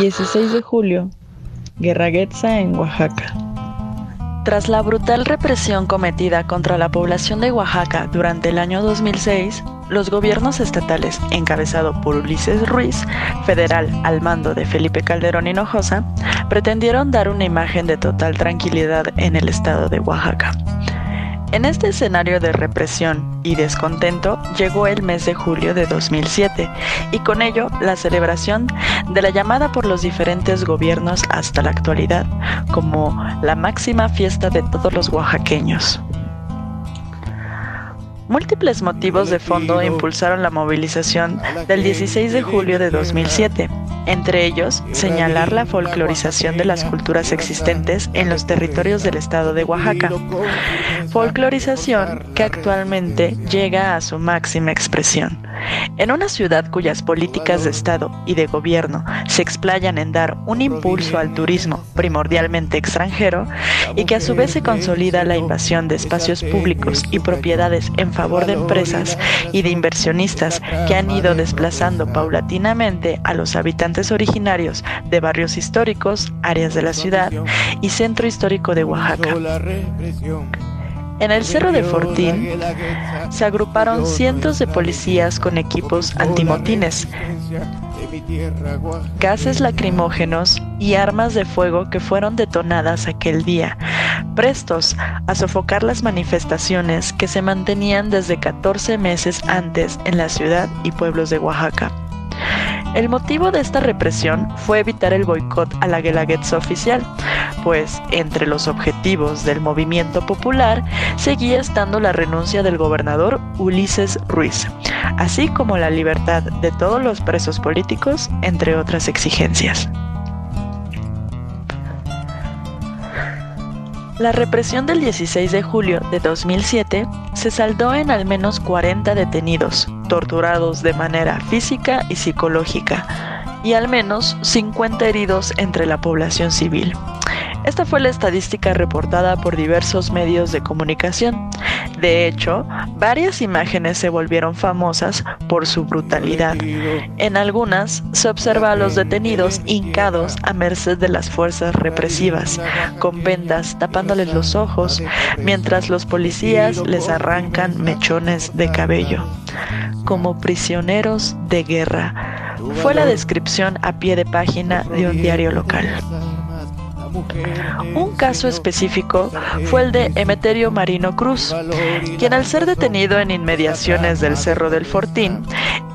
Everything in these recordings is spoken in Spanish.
16 de julio, Guerraguetza en Oaxaca. Tras la brutal represión cometida contra la población de Oaxaca durante el año 2006, los gobiernos estatales, encabezado por Ulises Ruiz, federal al mando de Felipe Calderón Hinojosa, pretendieron dar una imagen de total tranquilidad en el estado de Oaxaca. En este escenario de represión y descontento llegó el mes de julio de 2007 y con ello la celebración de la llamada por los diferentes gobiernos hasta la actualidad como la máxima fiesta de todos los oaxaqueños. Múltiples motivos de fondo impulsaron la movilización del 16 de julio de 2007, entre ellos señalar la folclorización de las culturas existentes en los territorios del estado de Oaxaca, folclorización que actualmente llega a su máxima expresión. En una ciudad cuyas políticas de Estado y de gobierno se explayan en dar un impulso al turismo primordialmente extranjero y que a su vez se consolida la invasión de espacios públicos y propiedades en favor de empresas y de inversionistas que han ido desplazando paulatinamente a los habitantes originarios de barrios históricos, áreas de la ciudad y centro histórico de Oaxaca. En el Cerro de Fortín se agruparon cientos de policías con equipos antimotines, gases lacrimógenos y armas de fuego que fueron detonadas aquel día, prestos a sofocar las manifestaciones que se mantenían desde 14 meses antes en la ciudad y pueblos de Oaxaca. El motivo de esta represión fue evitar el boicot a la Guelaguetza oficial, pues entre los objetivos del movimiento popular seguía estando la renuncia del gobernador Ulises Ruiz, así como la libertad de todos los presos políticos, entre otras exigencias. La represión del 16 de julio de 2007 se saldó en al menos 40 detenidos, torturados de manera física y psicológica, y al menos 50 heridos entre la población civil. Esta fue la estadística reportada por diversos medios de comunicación. De hecho, varias imágenes se volvieron famosas por su brutalidad. En algunas se observa a los detenidos hincados a merced de las fuerzas represivas, con vendas tapándoles los ojos, mientras los policías les arrancan mechones de cabello, como prisioneros de guerra. Fue la descripción a pie de página de un diario local. Un caso específico fue el de Emeterio Marino Cruz, quien al ser detenido en inmediaciones del Cerro del Fortín,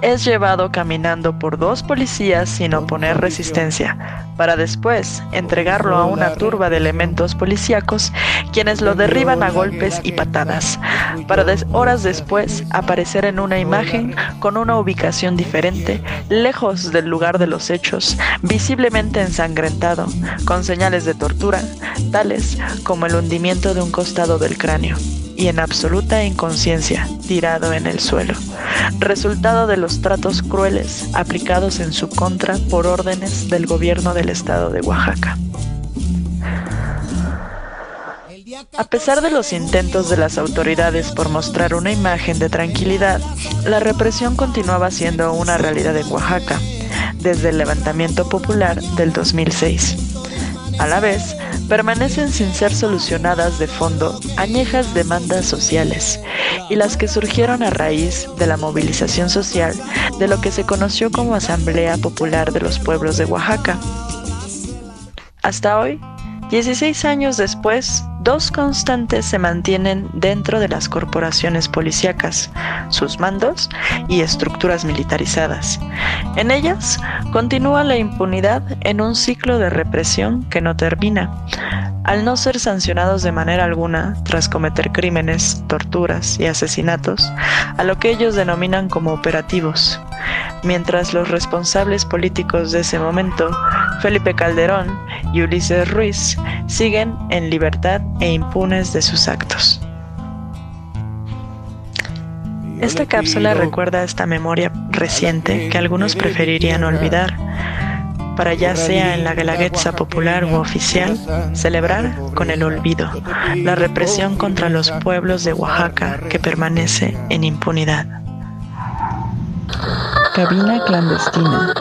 es llevado caminando por dos policías sin oponer resistencia, para después entregarlo a una turba de elementos policíacos, quienes lo derriban a golpes y patadas, para horas después aparecer en una imagen con una ubicación diferente, lejos del lugar de los hechos, visiblemente ensangrentado, con señales de tortura, tales como el hundimiento de un costado del cráneo y en absoluta inconsciencia, tirado en el suelo, resultado de los tratos crueles aplicados en su contra por órdenes del gobierno del estado de Oaxaca. A pesar de los intentos de las autoridades por mostrar una imagen de tranquilidad, la represión continuaba siendo una realidad en Oaxaca desde el levantamiento popular del 2006. A la vez, permanecen sin ser solucionadas de fondo añejas demandas sociales y las que surgieron a raíz de la movilización social de lo que se conoció como Asamblea Popular de los Pueblos de Oaxaca. Hasta hoy, 16 años después, dos constantes se mantienen dentro de las corporaciones policíacas, sus mandos y estructuras militarizadas. En ellas continúa la impunidad en un ciclo de represión que no termina, al no ser sancionados de manera alguna tras cometer crímenes, torturas y asesinatos, a lo que ellos denominan como operativos, mientras los responsables políticos de ese momento, Felipe Calderón y Ulises Ruiz, siguen en libertad e impunes de sus actos. Esta cápsula recuerda esta memoria reciente que algunos preferirían olvidar, para ya sea en la Guelaguetza popular u oficial, celebrar con el olvido la represión contra los pueblos de Oaxaca que permanece en impunidad. Cabina clandestina.